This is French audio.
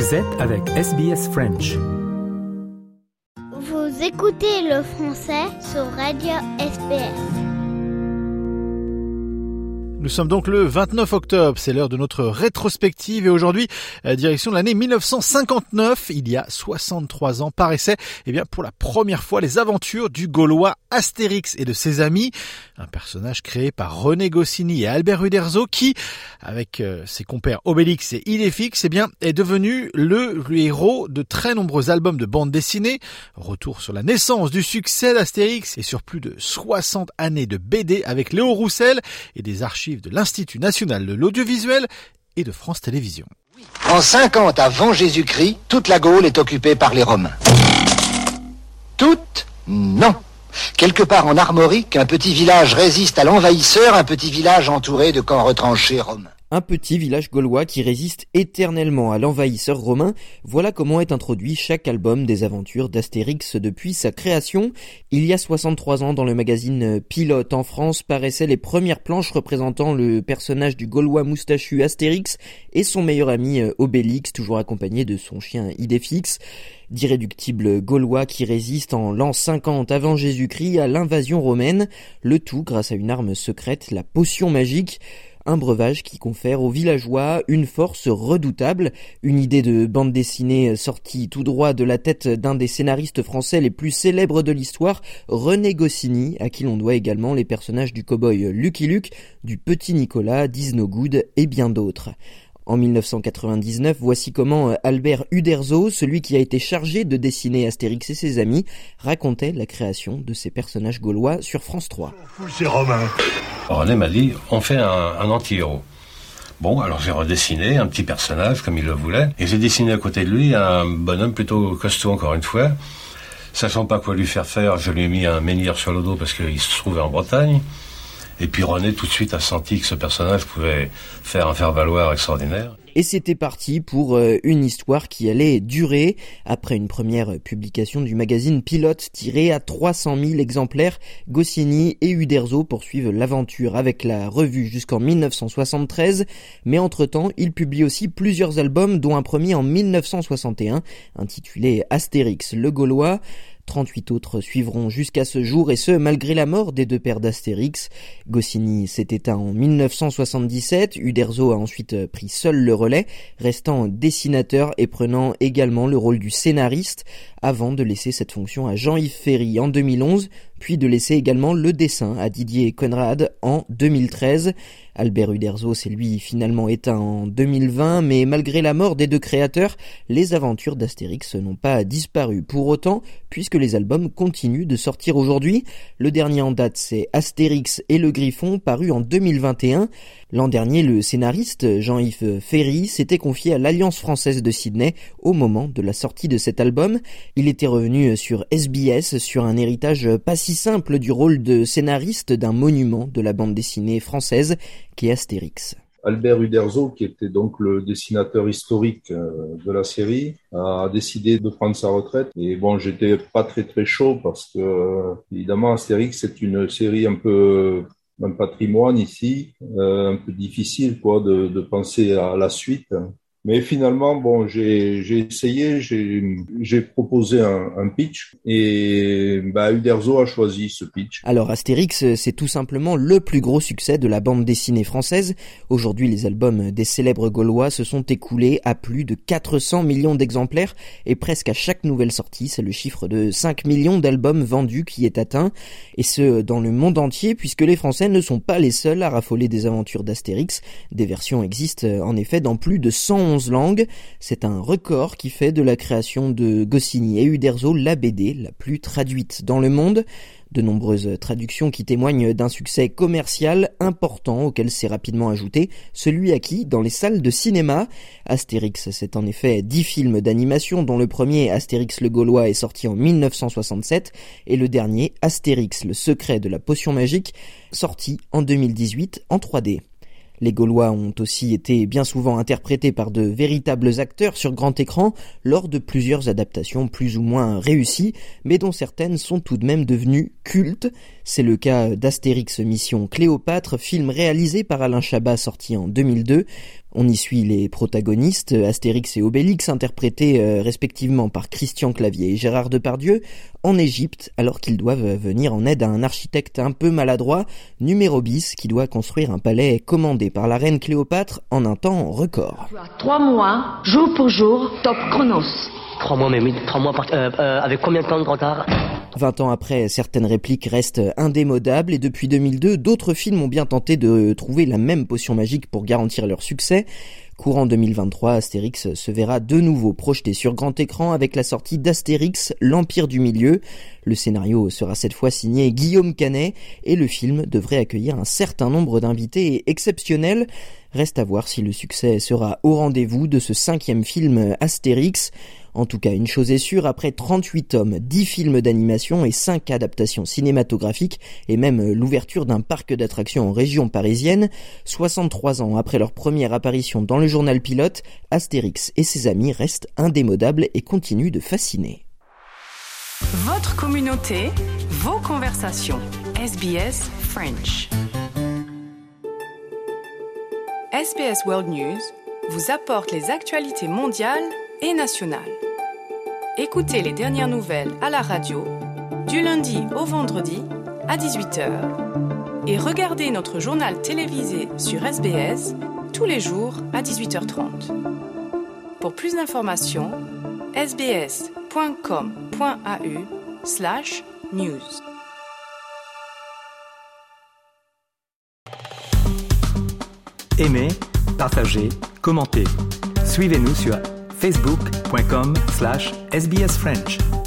Vous êtes avec SBS French. Vous écoutez le français sur Radio SBS. Nous sommes donc le 29 octobre, c'est l'heure de notre rétrospective et aujourd'hui, euh, direction de l'année 1959, il y a 63 ans, paraissait, eh bien, pour la première fois, les aventures du Gaulois Astérix et de ses amis, un personnage créé par René Goscinny et Albert Uderzo qui, avec euh, ses compères Obélix et Idéfix, eh bien, est devenu le héros de très nombreux albums de bande dessinée, retour sur la naissance du succès d'Astérix et sur plus de 60 années de BD avec Léo Roussel et des archives de l'Institut national de l'audiovisuel et de France Télévisions. En 50 avant Jésus-Christ, toute la Gaule est occupée par les Romains. Toute Non. Quelque part en Armorique, un petit village résiste à l'envahisseur, un petit village entouré de camps retranchés romains un petit village gaulois qui résiste éternellement à l'envahisseur romain. Voilà comment est introduit chaque album des aventures d'Astérix depuis sa création. Il y a 63 ans, dans le magazine Pilote en France, paraissaient les premières planches représentant le personnage du gaulois moustachu Astérix et son meilleur ami euh, Obélix, toujours accompagné de son chien Idéfix d'irréductibles gaulois qui résistent en l'an 50 avant Jésus-Christ à l'invasion romaine, le tout grâce à une arme secrète, la potion magique un breuvage qui confère aux villageois une force redoutable, une idée de bande dessinée sortie tout droit de la tête d'un des scénaristes français les plus célèbres de l'histoire, René Goscinny, à qui l'on doit également les personnages du cow-boy Lucky Luke, du petit Nicolas, Good et bien d'autres. En 1999, voici comment euh, Albert Uderzo, celui qui a été chargé de dessiner Astérix et ses amis, racontait la création de ces personnages gaulois sur France 3. C'est Romain. René m'a dit, on fait un, anti-héros. Bon, alors j'ai redessiné un petit personnage comme il le voulait, et j'ai dessiné à côté de lui un bonhomme plutôt costaud encore une fois. Sachant pas quoi lui faire faire, je lui ai mis un menhir sur le dos parce qu'il se trouvait en Bretagne. Et puis René tout de suite a senti que ce personnage pouvait faire un faire-valoir extraordinaire. Et c'était parti pour euh, une histoire qui allait durer. Après une première publication du magazine Pilote tiré à 300 000 exemplaires, Goscinny et Uderzo poursuivent l'aventure avec la revue jusqu'en 1973. Mais entre-temps, ils publient aussi plusieurs albums, dont un premier en 1961, intitulé Astérix le Gaulois. 38 autres suivront jusqu'à ce jour et ce malgré la mort des deux pères d'Astérix. Goscinny s'est éteint en 1977, Uderzo a ensuite pris seul le relais, restant dessinateur et prenant également le rôle du scénariste avant de laisser cette fonction à Jean-Yves Ferry en 2011, puis de laisser également le dessin à Didier Conrad en 2013. Albert Uderzo s'est lui finalement éteint en 2020, mais malgré la mort des deux créateurs, les aventures d'Astérix n'ont pas disparu pour autant, puisque les albums continuent de sortir aujourd'hui. Le dernier en date, c'est Astérix et le Griffon, paru en 2021. L'an dernier, le scénariste Jean-Yves Ferry s'était confié à l'Alliance française de Sydney au moment de la sortie de cet album. Il était revenu sur SBS sur un héritage pas si simple du rôle de scénariste d'un monument de la bande dessinée française qui est Astérix. Albert Uderzo, qui était donc le dessinateur historique euh, de la série, a décidé de prendre sa retraite. Et bon, j'étais pas très très chaud parce que évidemment Astérix c'est une série un peu un patrimoine ici, euh, un peu difficile quoi de, de, penser à la suite. Mais finalement, bon, j'ai essayé, j'ai proposé un, un, pitch et bah, Uderzo a choisi ce pitch. Alors Astérix, c'est tout simplement le plus gros succès de la bande dessinée française. Aujourd'hui, les albums des célèbres Gaulois se sont écoulés à plus de 400 millions d'exemplaires et presque à chaque nouvelle sortie, c'est le chiffre de 5 millions d'albums vendus qui est atteint. Et ce, dans le monde entier, puisque les Français ne sont pas les seuls à raffoler des aventures d'Astérix. Des versions existent en effet dans plus de 100 langues. C'est un record qui fait de la création de Goscinny et Uderzo la BD la plus traduite dans le monde. De nombreuses traductions qui témoignent d'un succès commercial important auquel s'est rapidement ajouté celui acquis dans les salles de cinéma. Astérix, c'est en effet dix films d'animation dont le premier Astérix le Gaulois est sorti en 1967 et le dernier Astérix le secret de la potion magique sorti en 2018 en 3D. Les Gaulois ont aussi été bien souvent interprétés par de véritables acteurs sur grand écran lors de plusieurs adaptations plus ou moins réussies, mais dont certaines sont tout de même devenues cultes. C'est le cas d'Astérix Mission Cléopâtre, film réalisé par Alain Chabat sorti en 2002. On y suit les protagonistes, Astérix et Obélix, interprétés euh, respectivement par Christian Clavier et Gérard Depardieu, en Égypte, alors qu'ils doivent venir en aide à un architecte un peu maladroit, numéro bis, qui doit construire un palais commandé par la reine Cléopâtre en un temps record. Trois mois, jour pour jour, top chronos. Trois mois, mais oui, trois mois, euh, euh, avec combien de temps de retard? 20 ans après, certaines répliques restent indémodables et depuis 2002, d'autres films ont bien tenté de trouver la même potion magique pour garantir leur succès. Courant 2023, Astérix se verra de nouveau projeté sur grand écran avec la sortie d'Astérix, l'Empire du Milieu. Le scénario sera cette fois signé Guillaume Canet et le film devrait accueillir un certain nombre d'invités exceptionnels. Reste à voir si le succès sera au rendez-vous de ce cinquième film Astérix. En tout cas, une chose est sûre, après 38 tomes, 10 films d'animation et 5 adaptations cinématographiques, et même l'ouverture d'un parc d'attractions en région parisienne, 63 ans après leur première apparition dans le journal pilote, Astérix et ses amis restent indémodables et continuent de fasciner. Votre communauté, vos conversations. SBS French. SBS World News vous apporte les actualités mondiales et nationales. Écoutez les dernières nouvelles à la radio du lundi au vendredi à 18h et regardez notre journal télévisé sur SBS tous les jours à 18h30. Pour plus d'informations, sbs.com.au slash news. Aimez, partagez, commentez. Suivez-nous sur facebook.com slash sbsfrench.